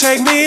take me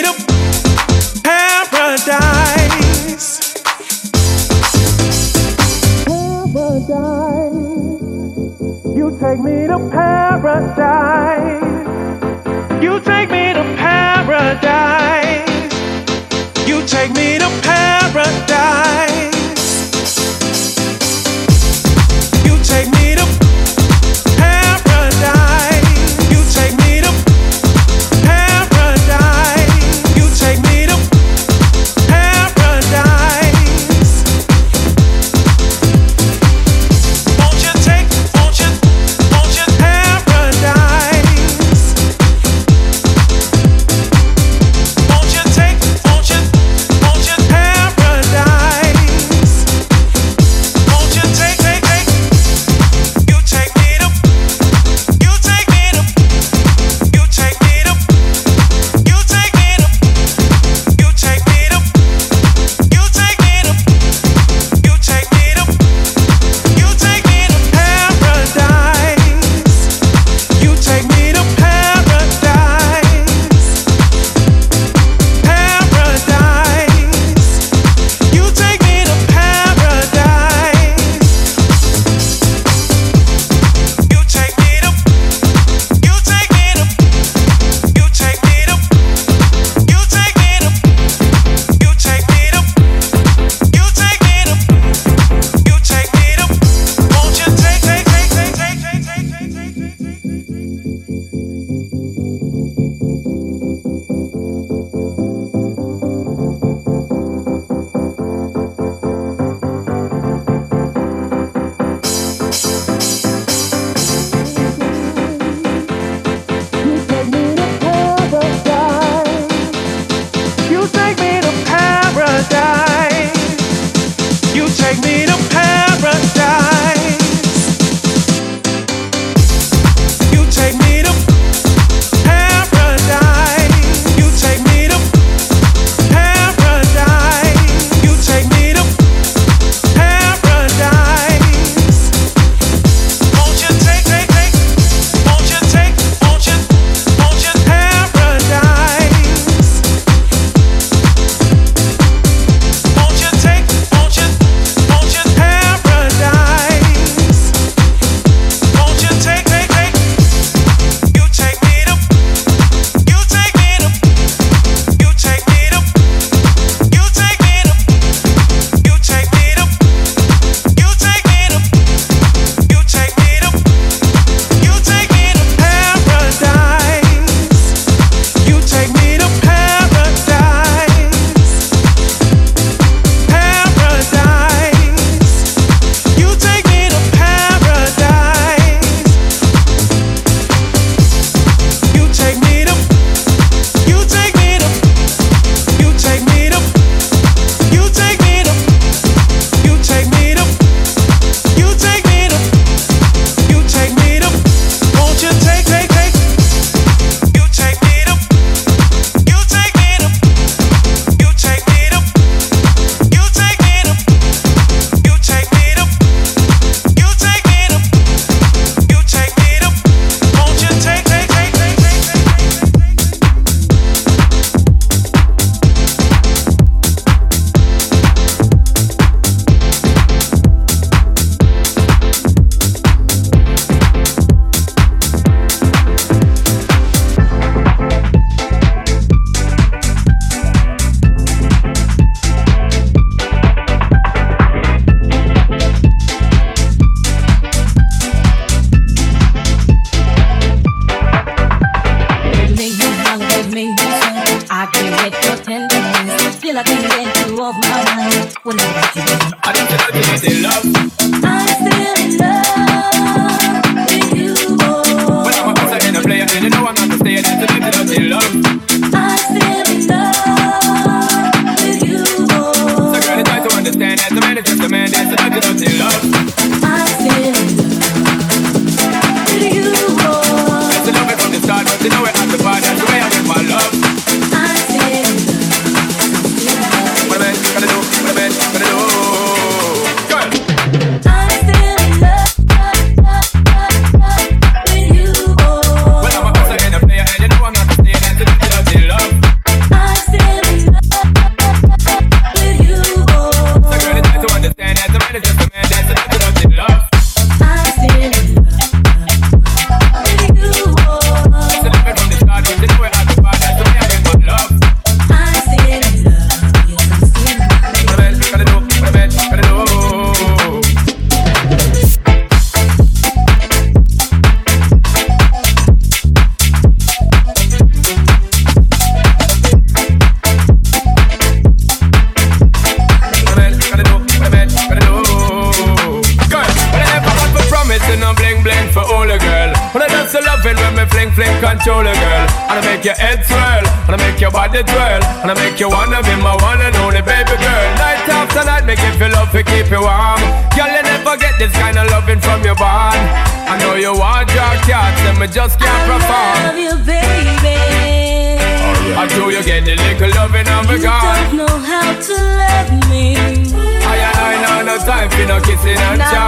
Cha-cha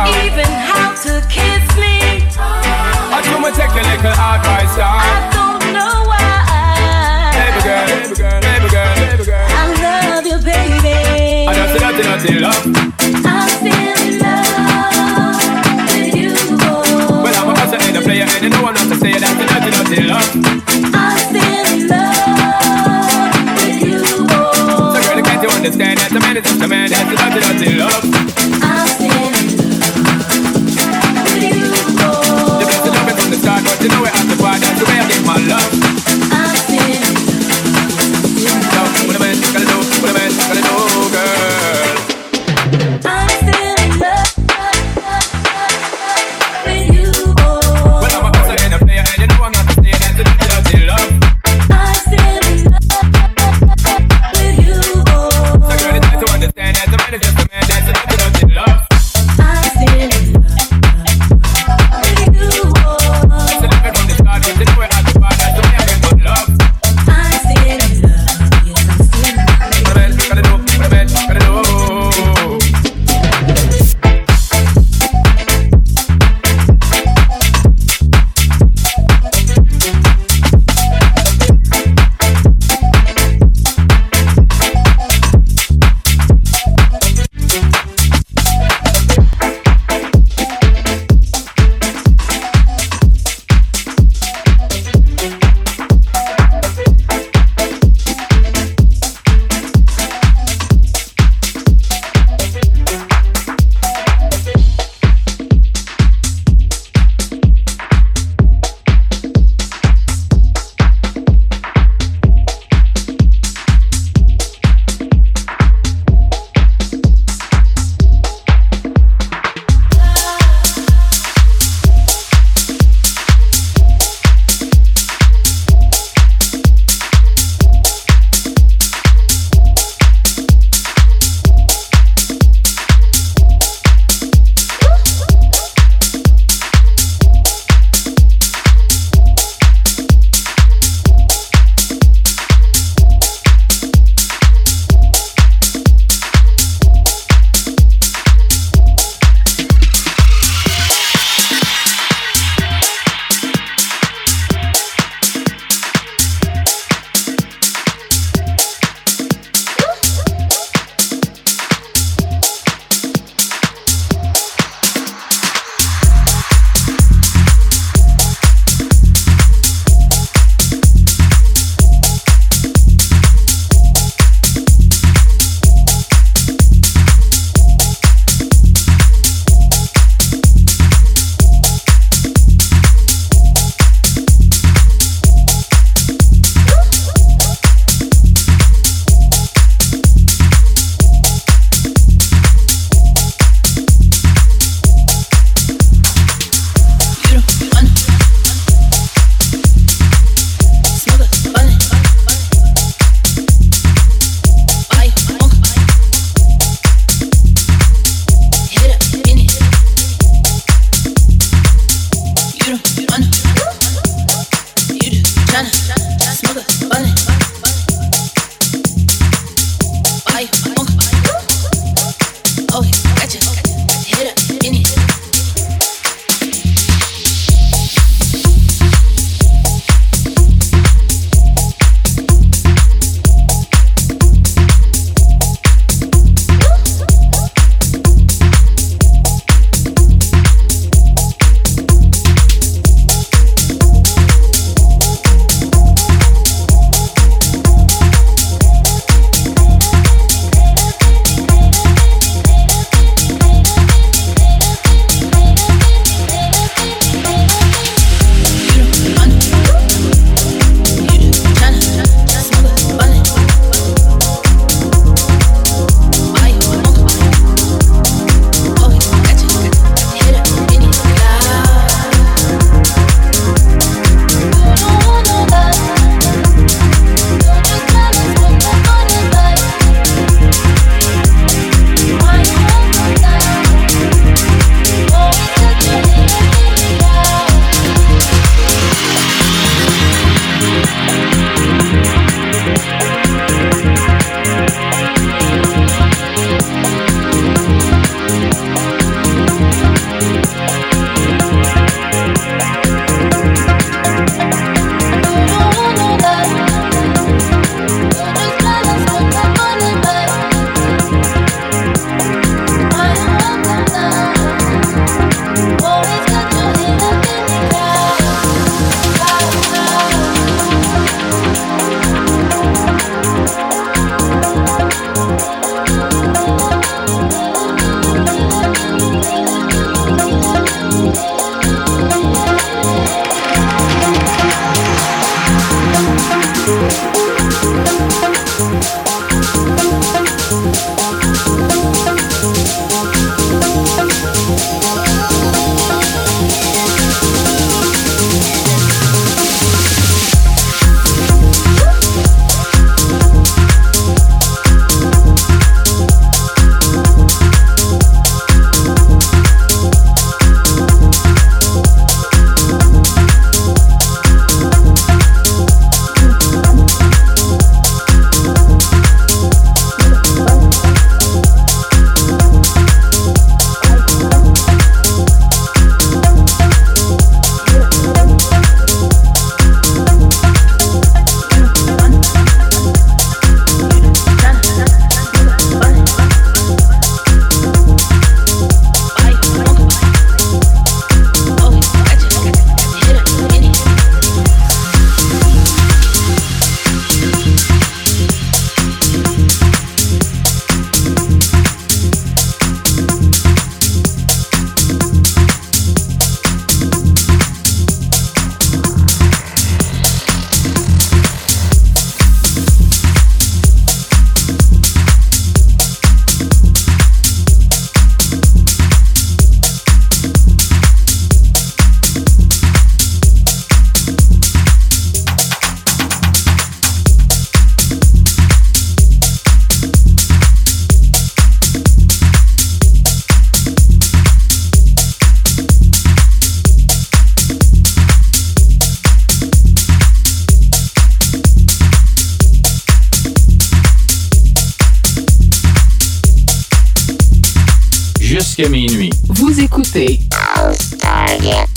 écoutez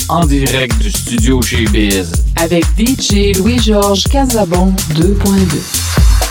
en direct du studio chez Biz avec DJ Louis-Georges Casabon 2.2.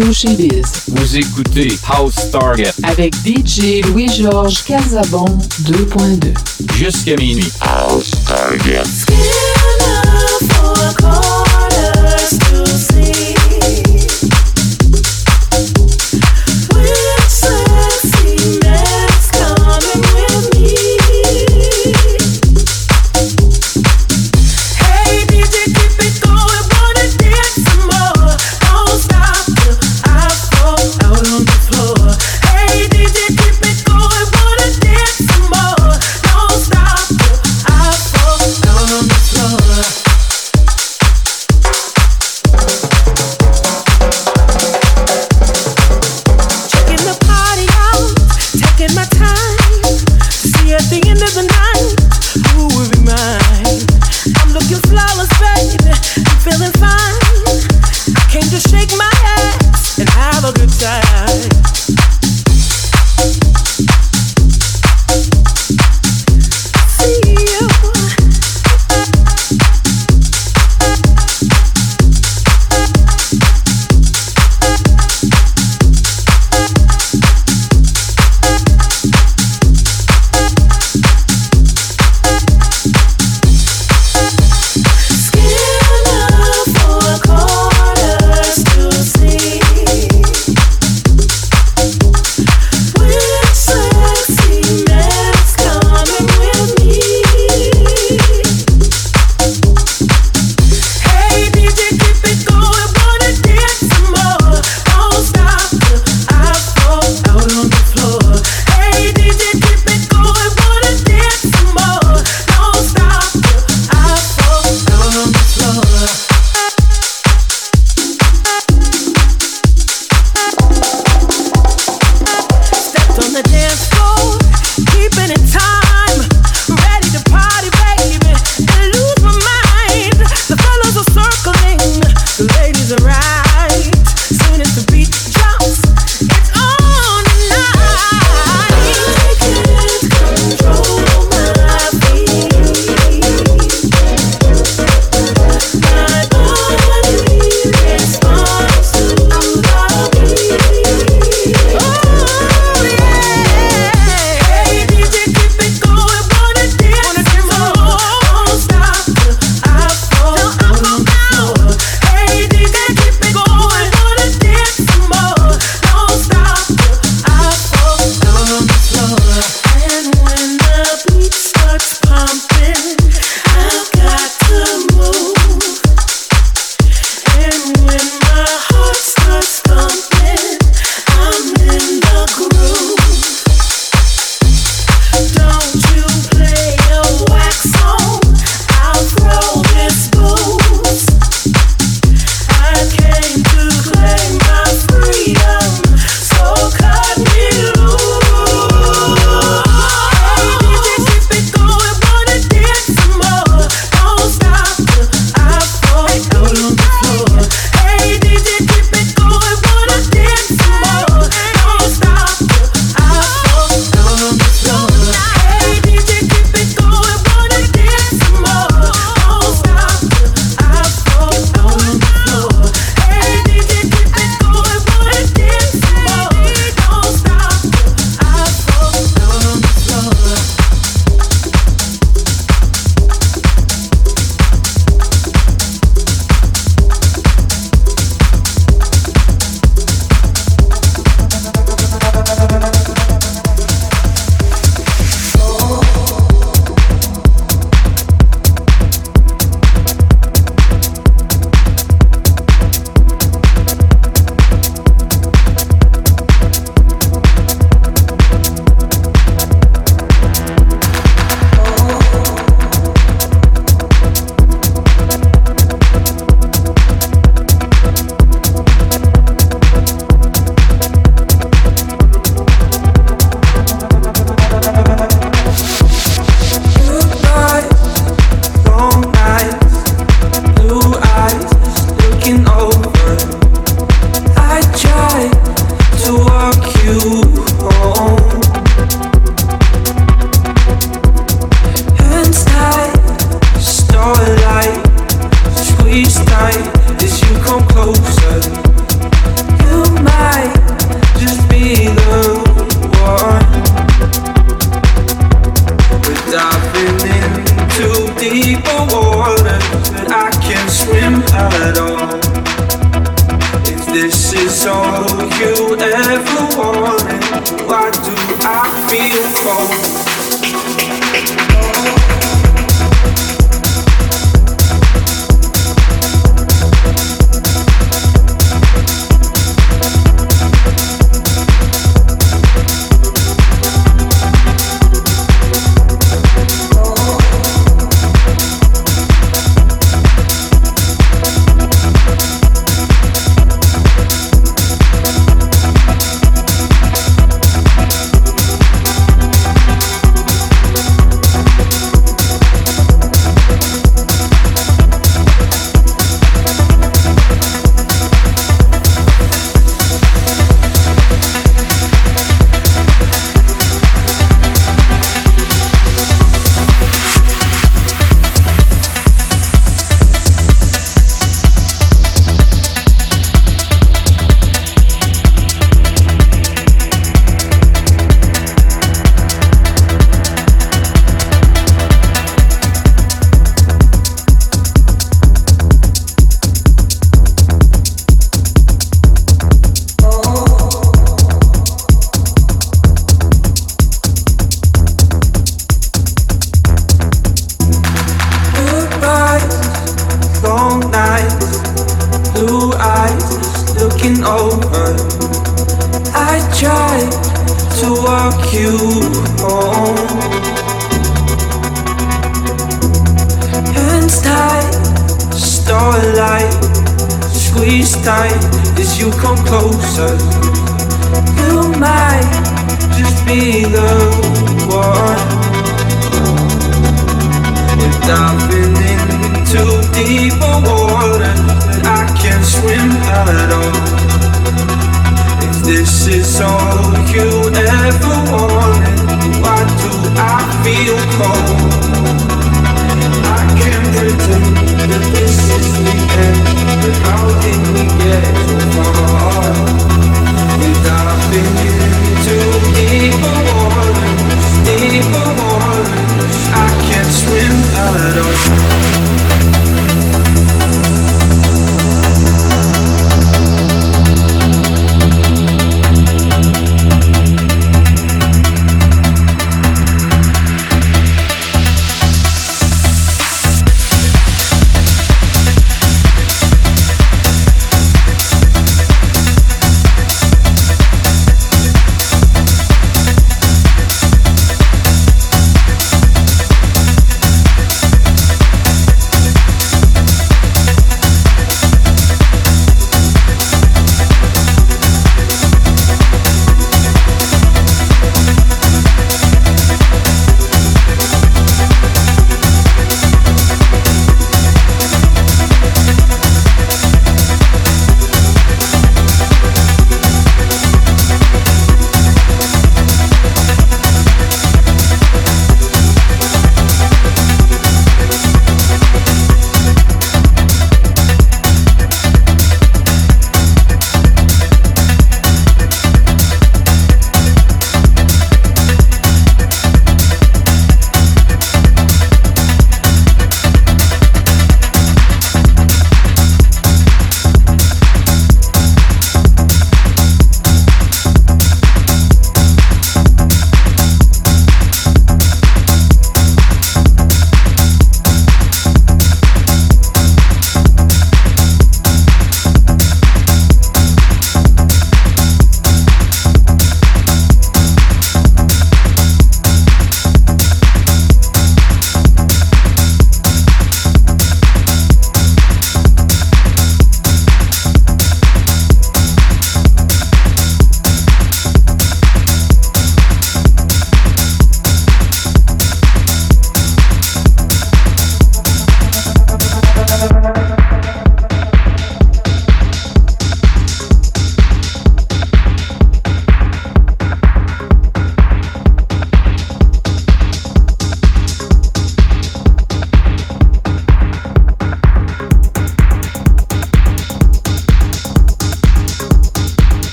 Vous écoutez House Target Avec DJ Louis-Georges Casabon 2.2. jusqu'à minuit. Floor.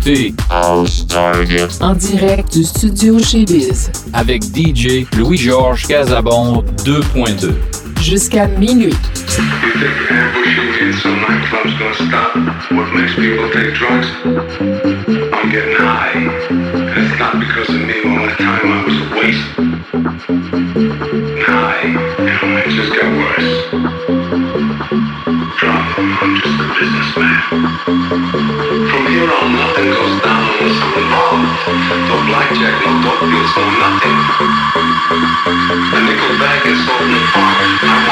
Écoutez House Target. En direct du studio chez Biz. avec DJ Louis-Georges Casabon 2.2. Jusqu'à minuit. You what feels for nothing. A nickel bag is sold in.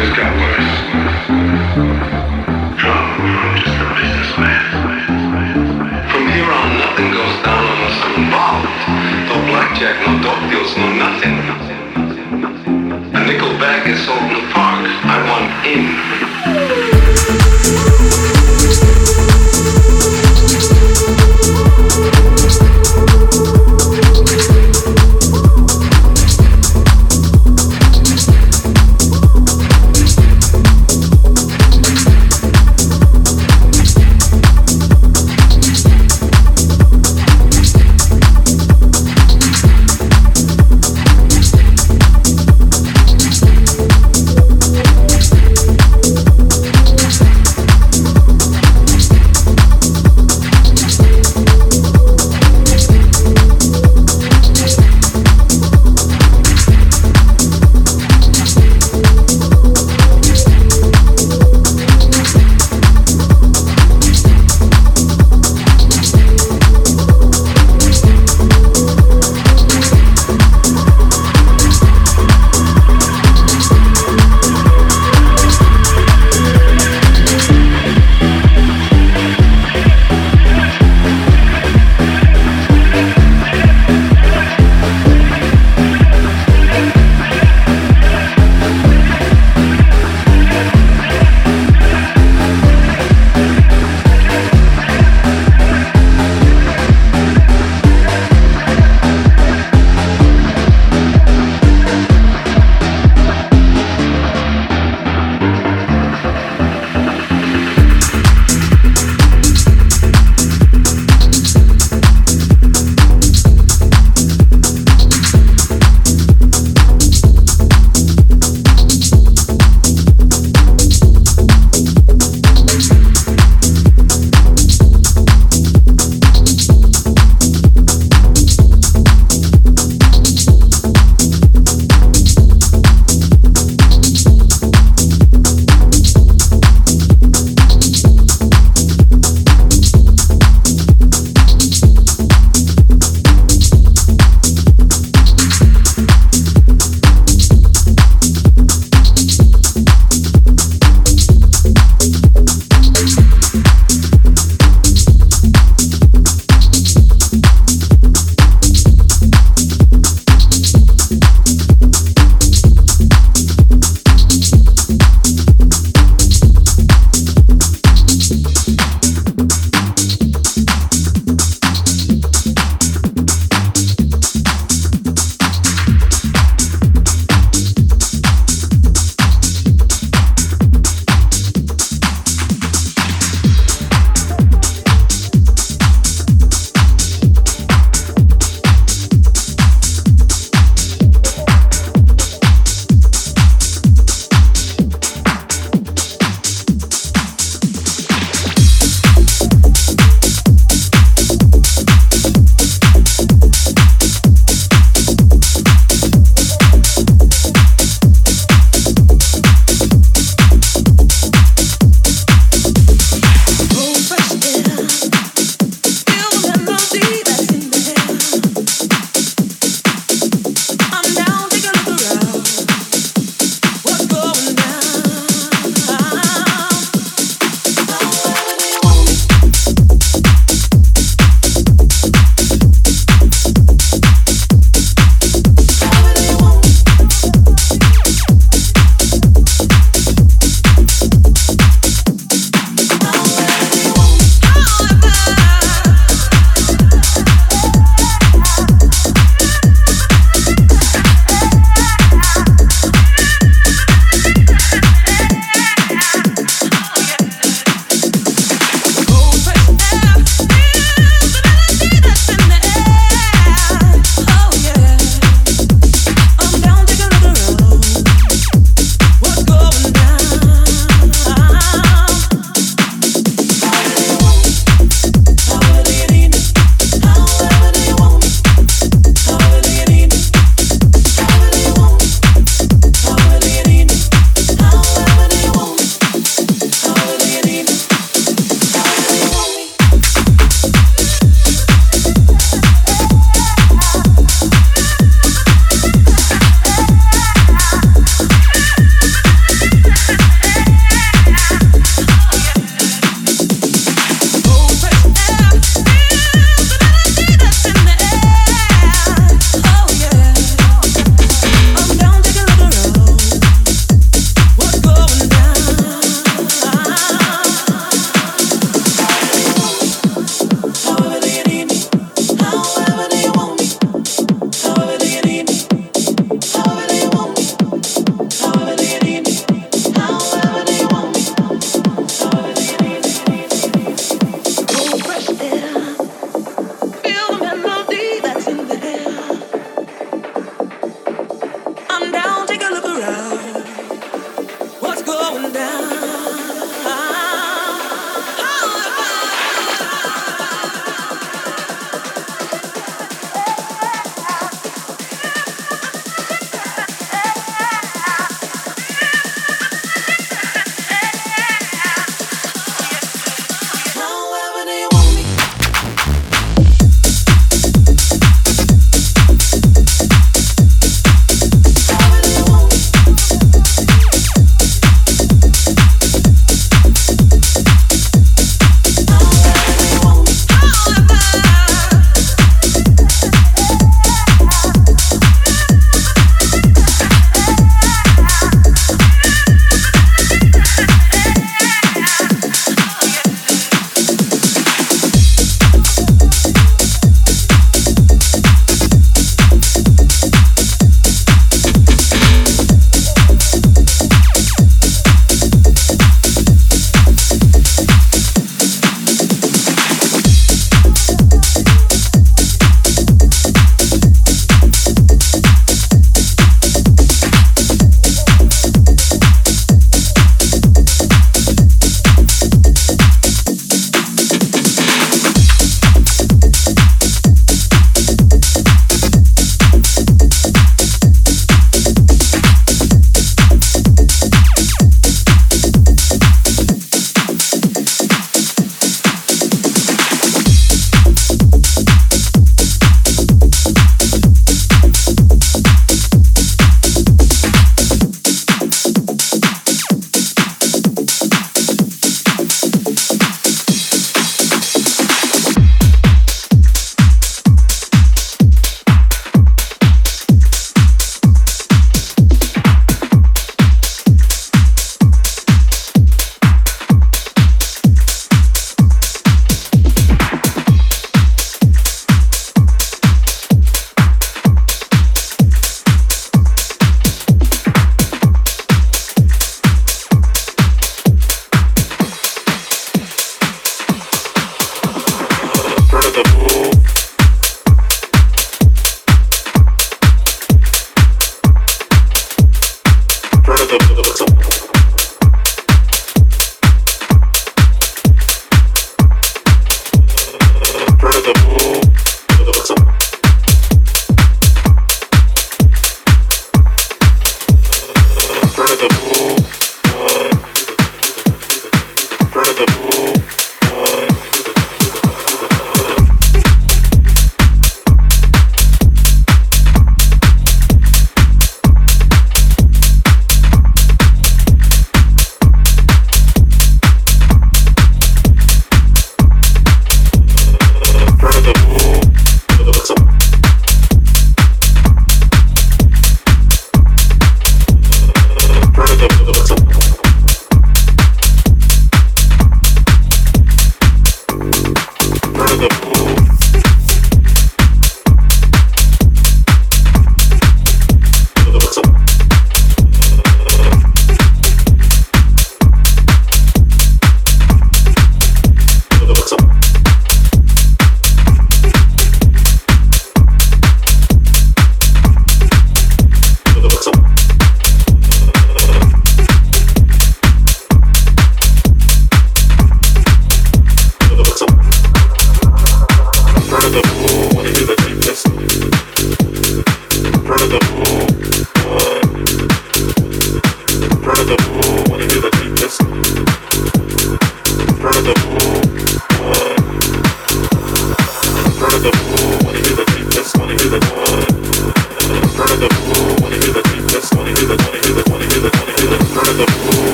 From here on, nothing goes down unless I'm involved. No blackjack, no dope deals, no nothing. A nickel bag is sold in the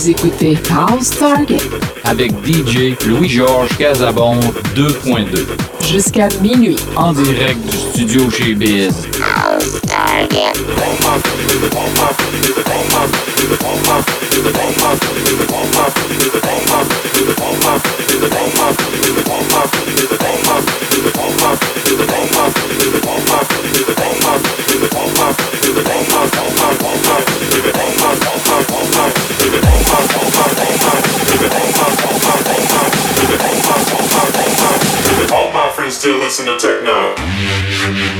Vous écoutez House Target Avec DJ Louis-Georges Casabon 2.2. jusqu'à minuit. En direct du studio chez Biz. All listen to techno.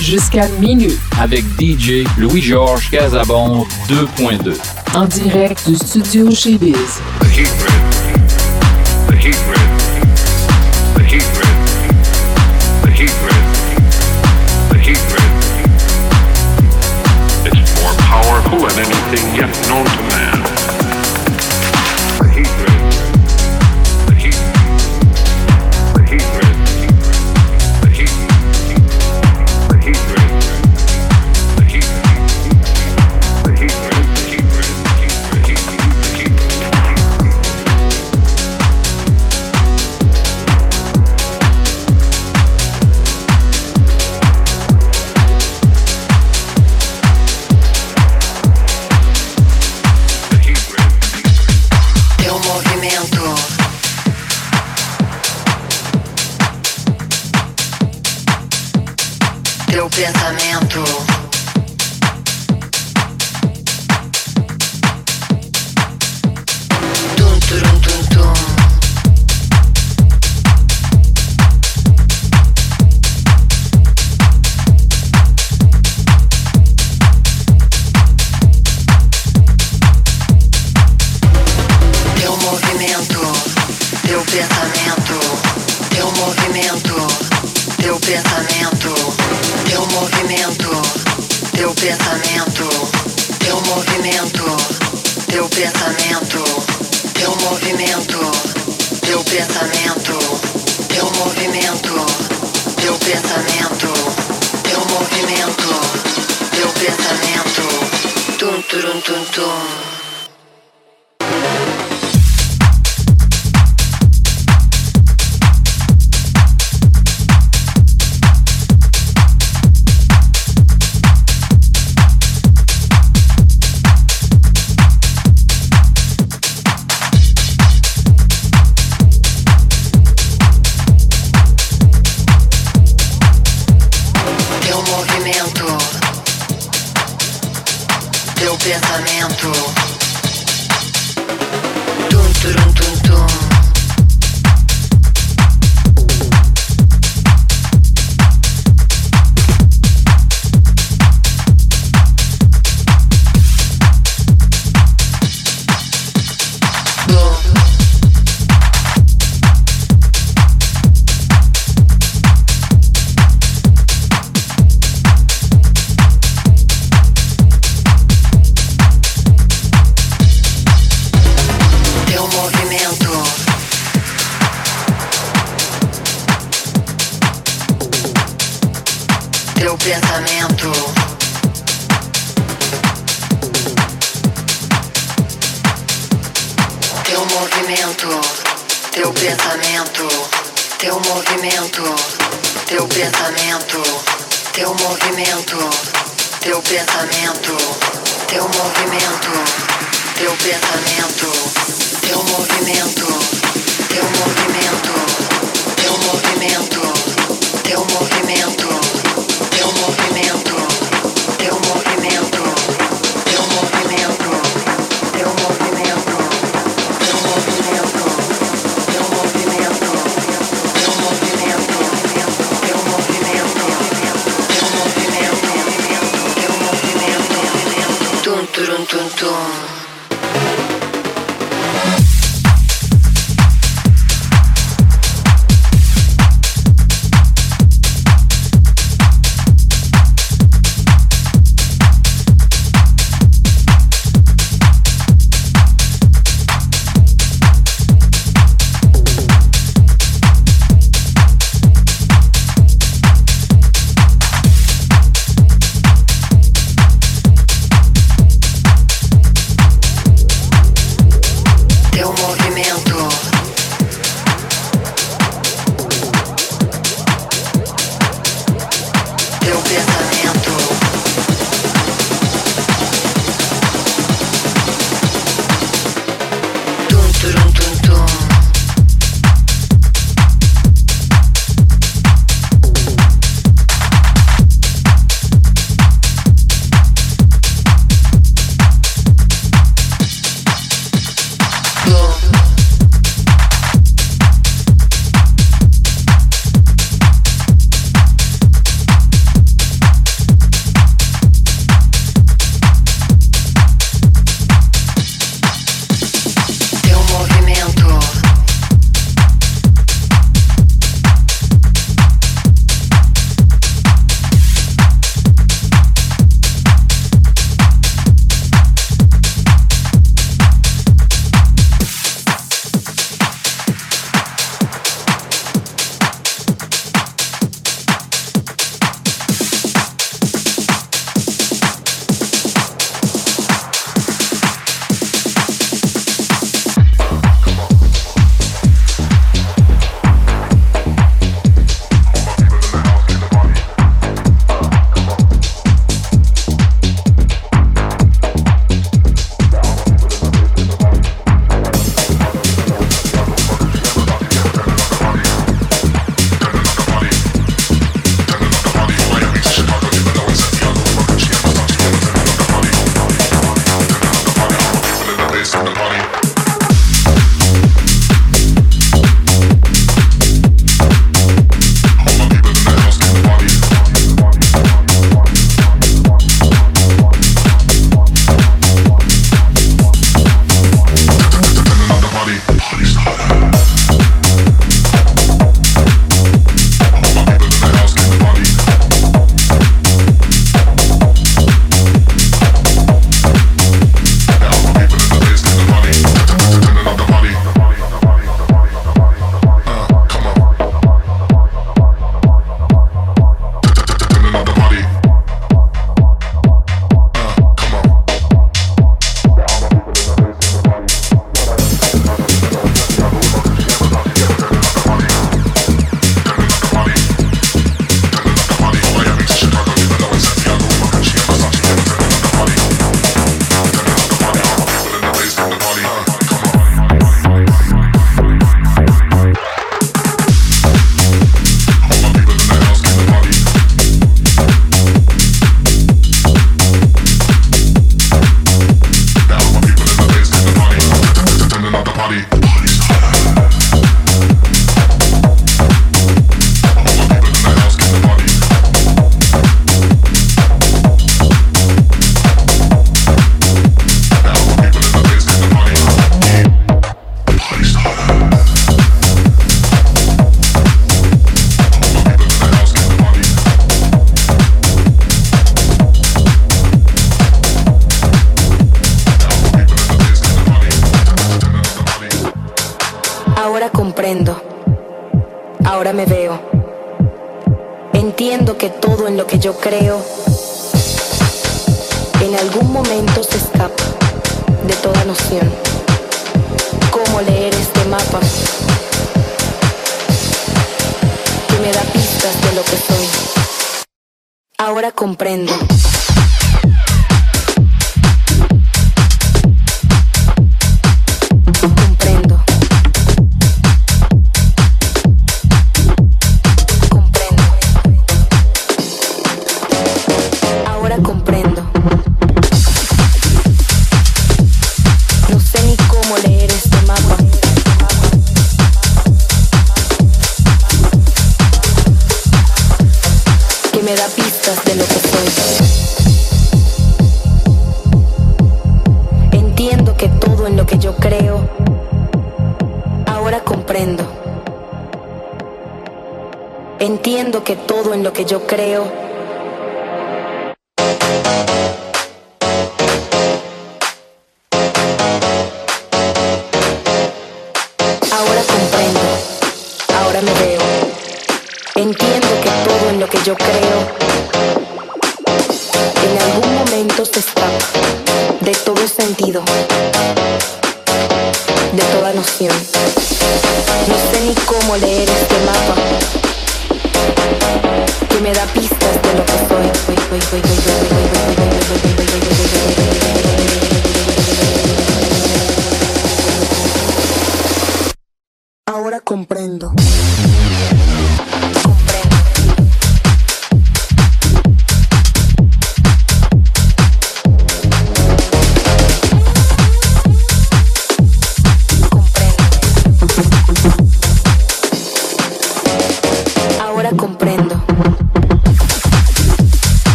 jusqu'à minuit. Avec DJ Louis-Georges Casabon 2.2 en direct du studio chez Biz. Known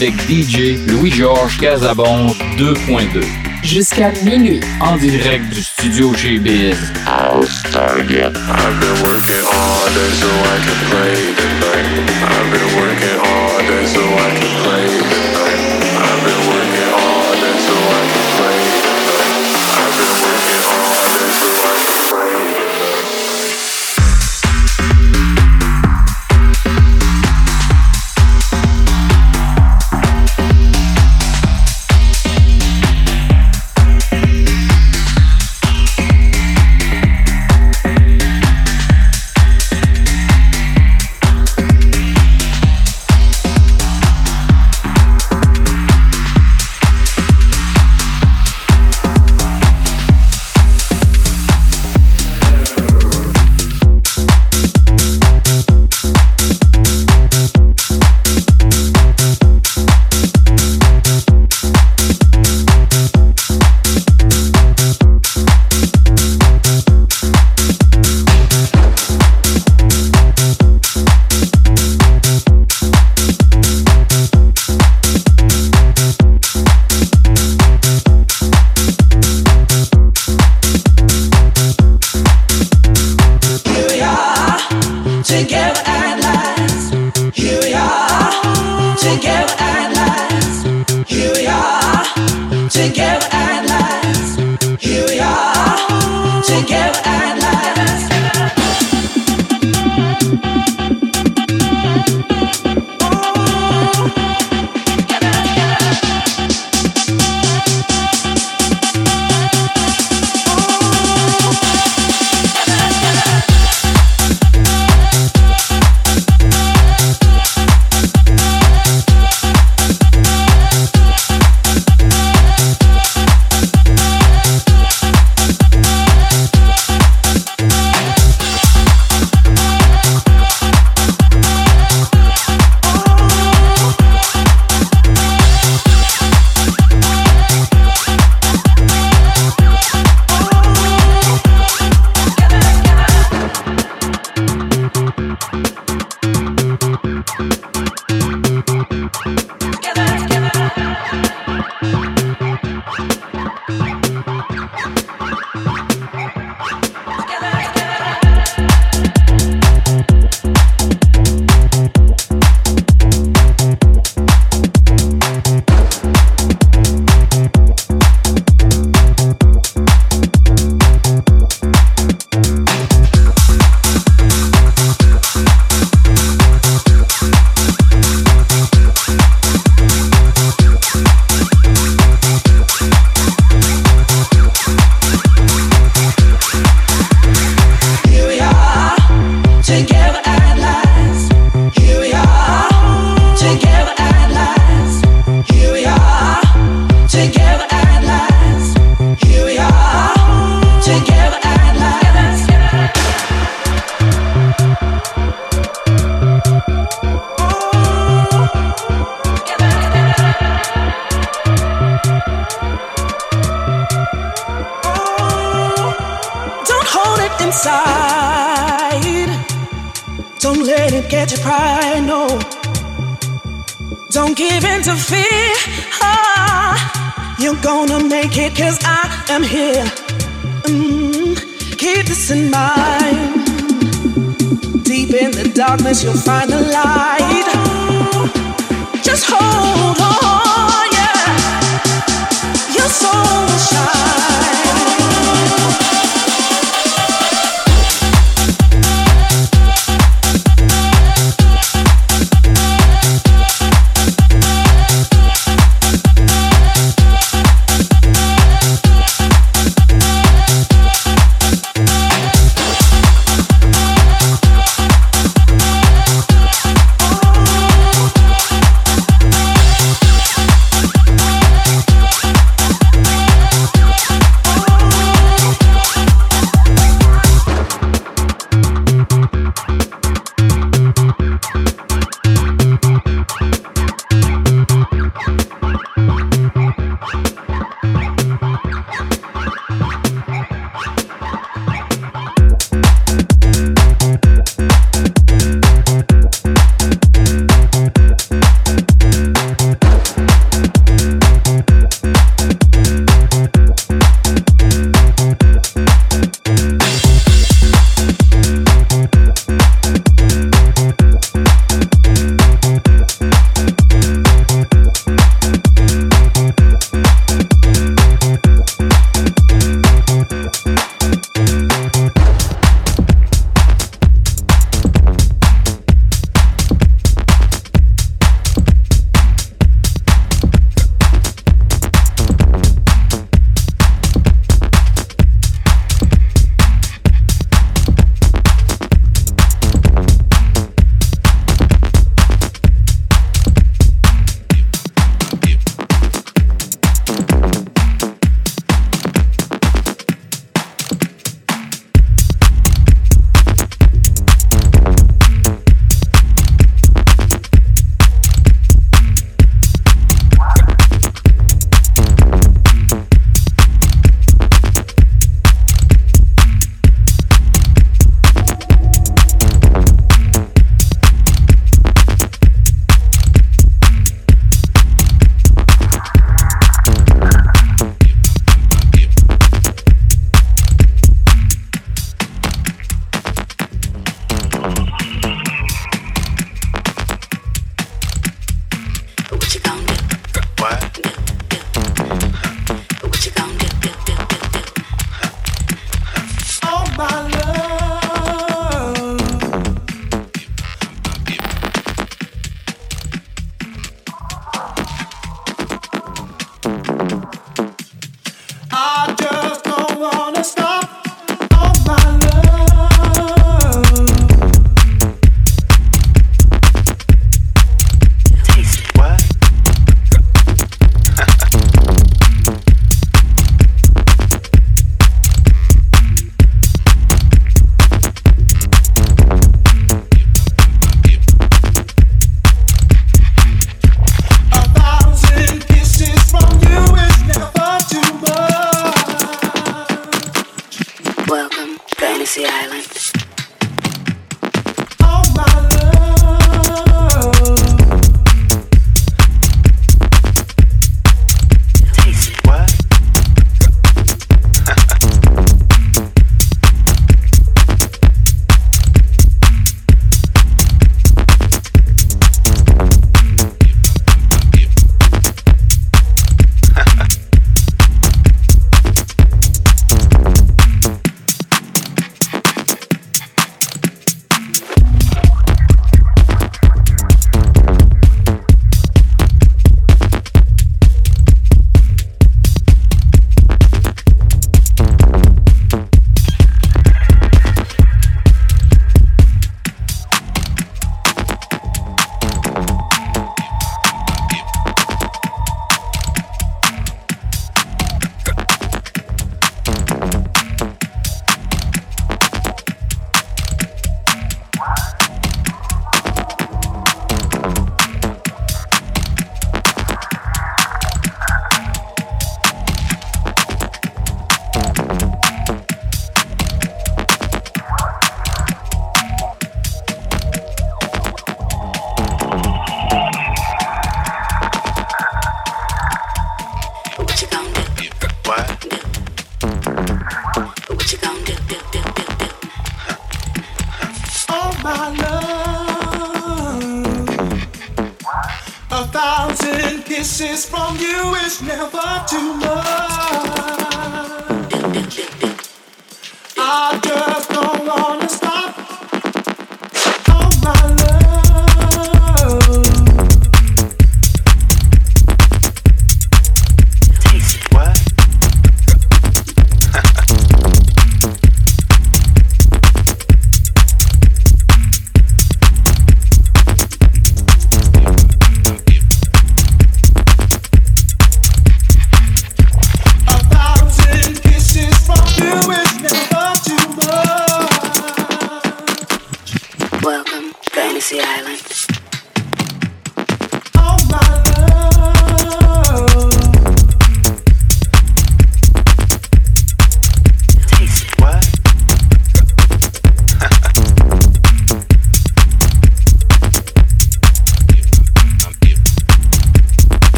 avec DJ Louis-Georges Casabon 2.2. Jusqu'à minuit. En direct du studio chez Biz. I've been working all so I can play tonight. I've been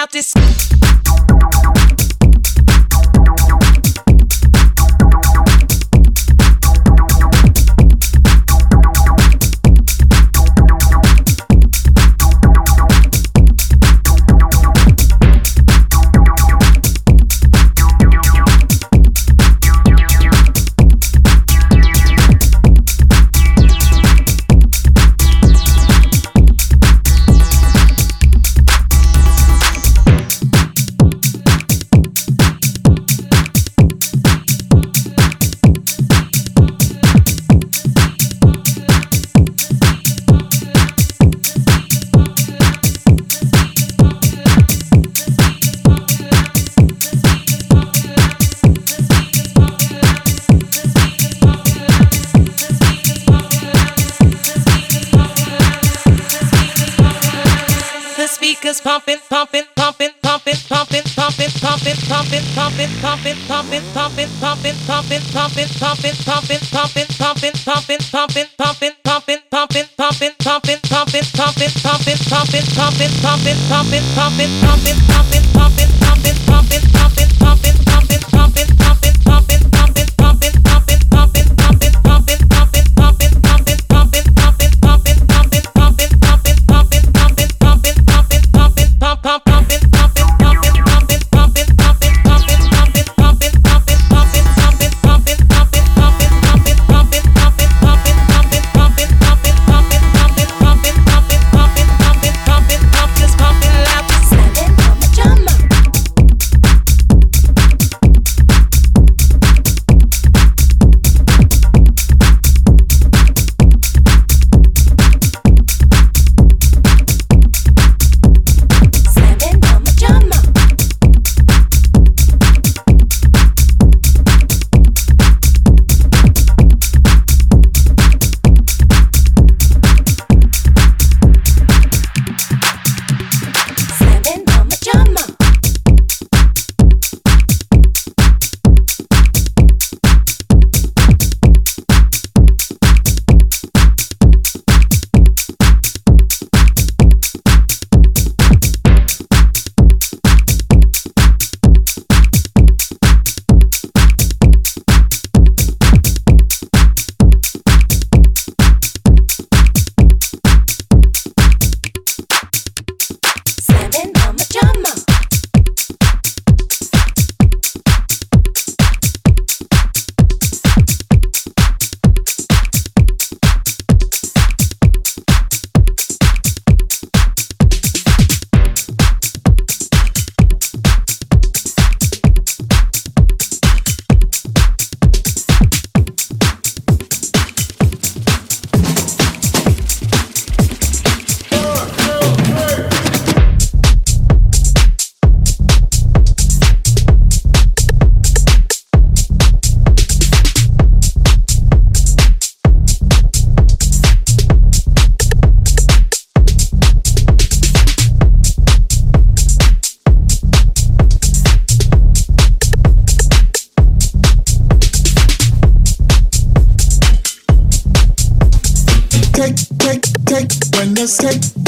out this. Pumping, pumping, pumping, pumping, pumping, Just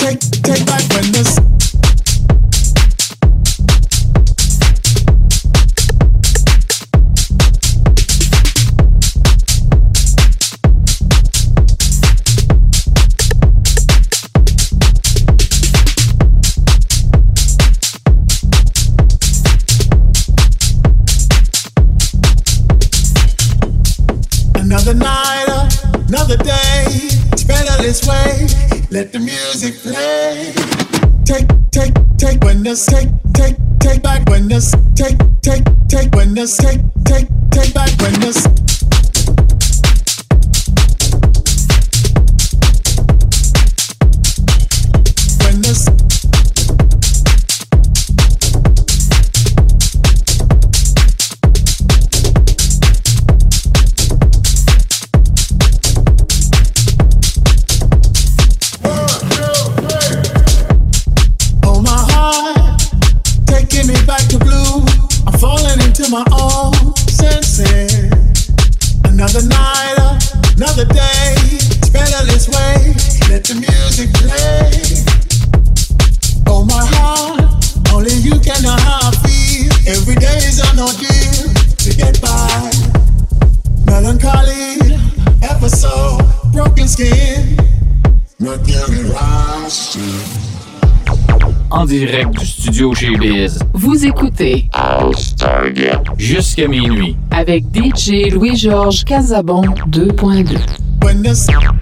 avec DJ Louis-Georges Casabon 2.2.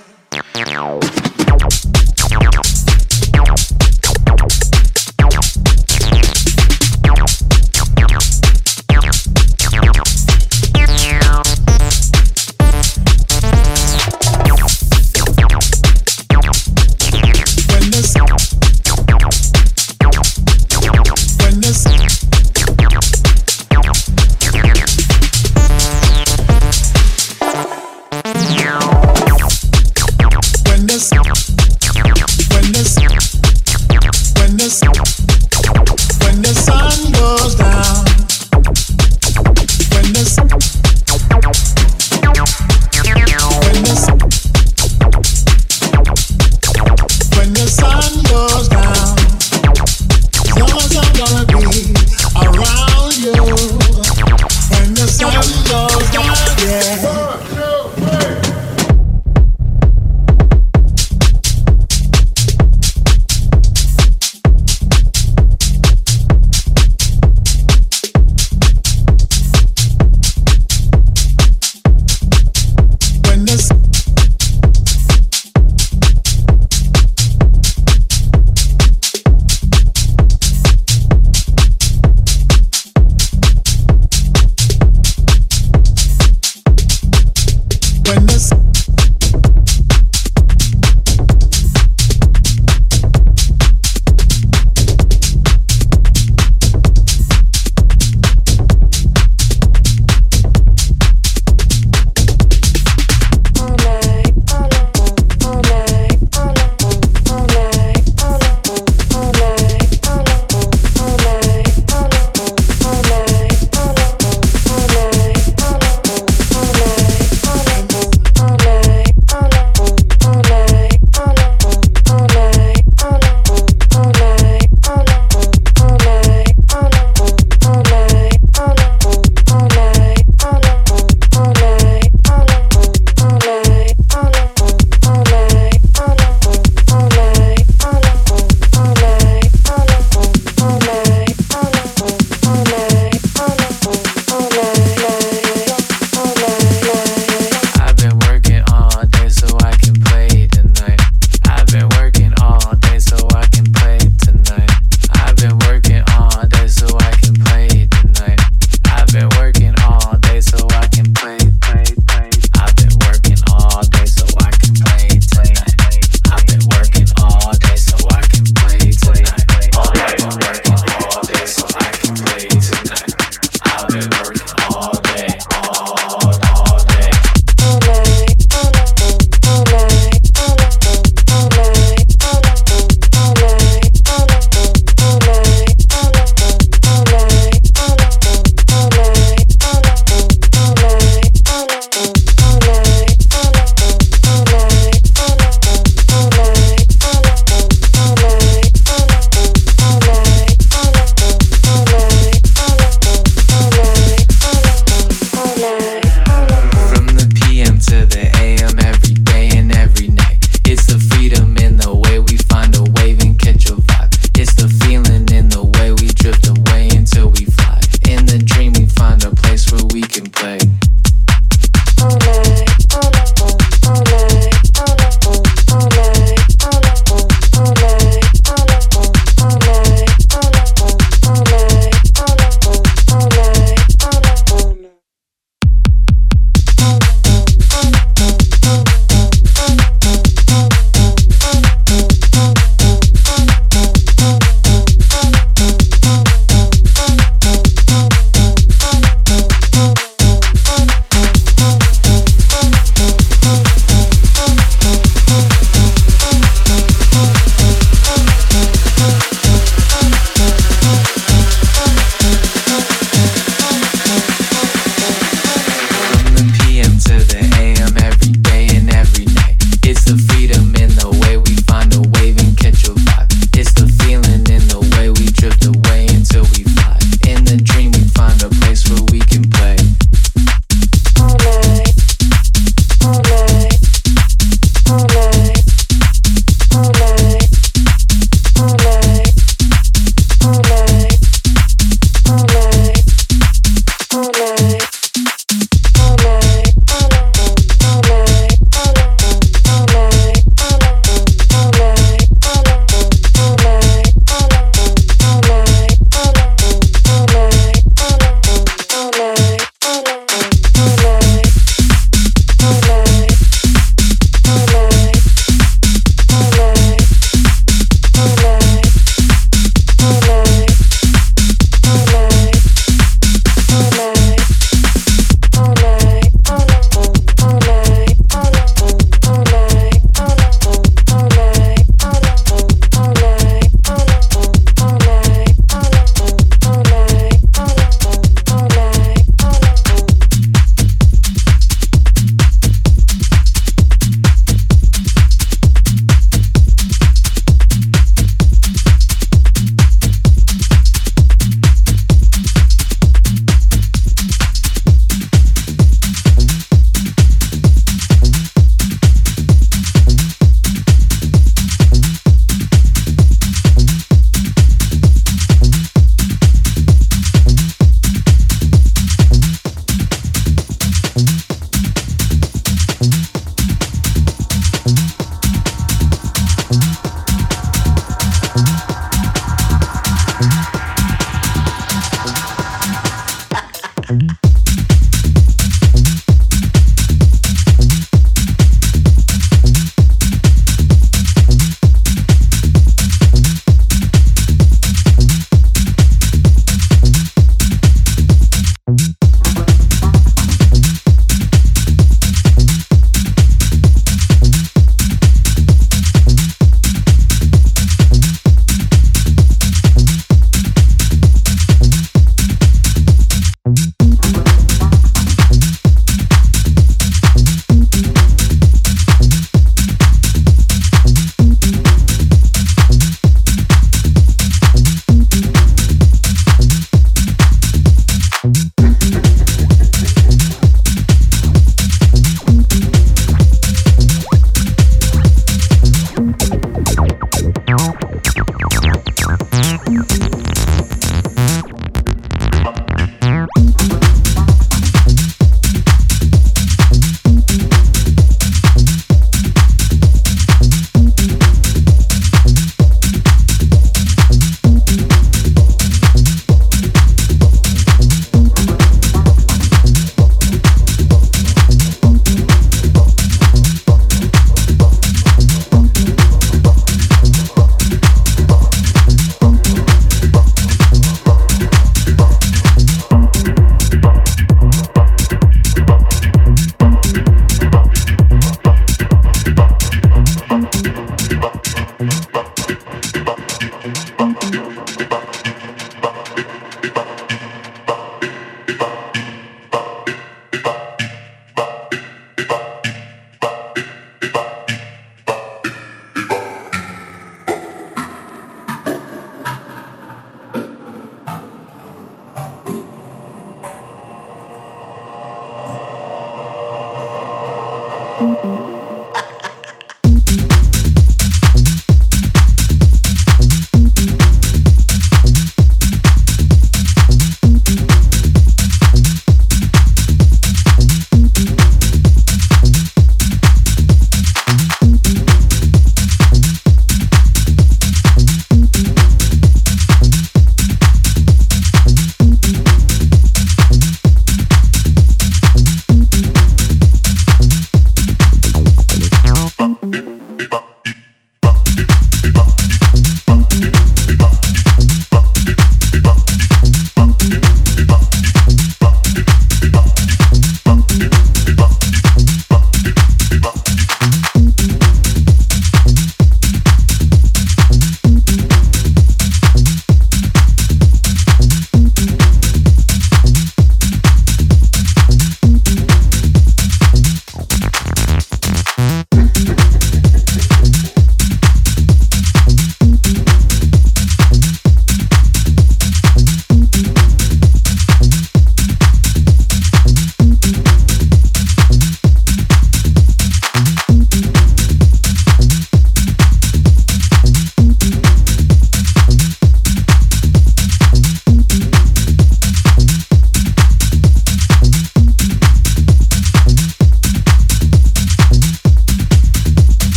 Ow.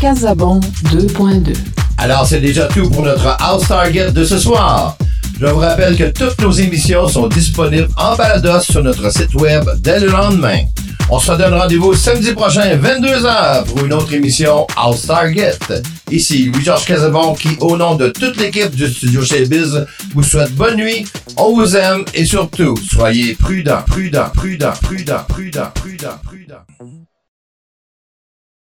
Casabon 2.2. Alors, c'est déjà tout pour notre House Target de ce soir. Je vous rappelle que toutes nos émissions sont disponibles en balados sur notre site web dès le lendemain. On se donne rendez-vous samedi prochain, 22h, pour une autre émission House Target. Ici, Louis-Georges Casabon, qui, au nom de toute l'équipe du studio chez Biz, vous souhaite bonne nuit, on vous aime et surtout, soyez prudents, prudents, prudents, prudents, prudents, prudents.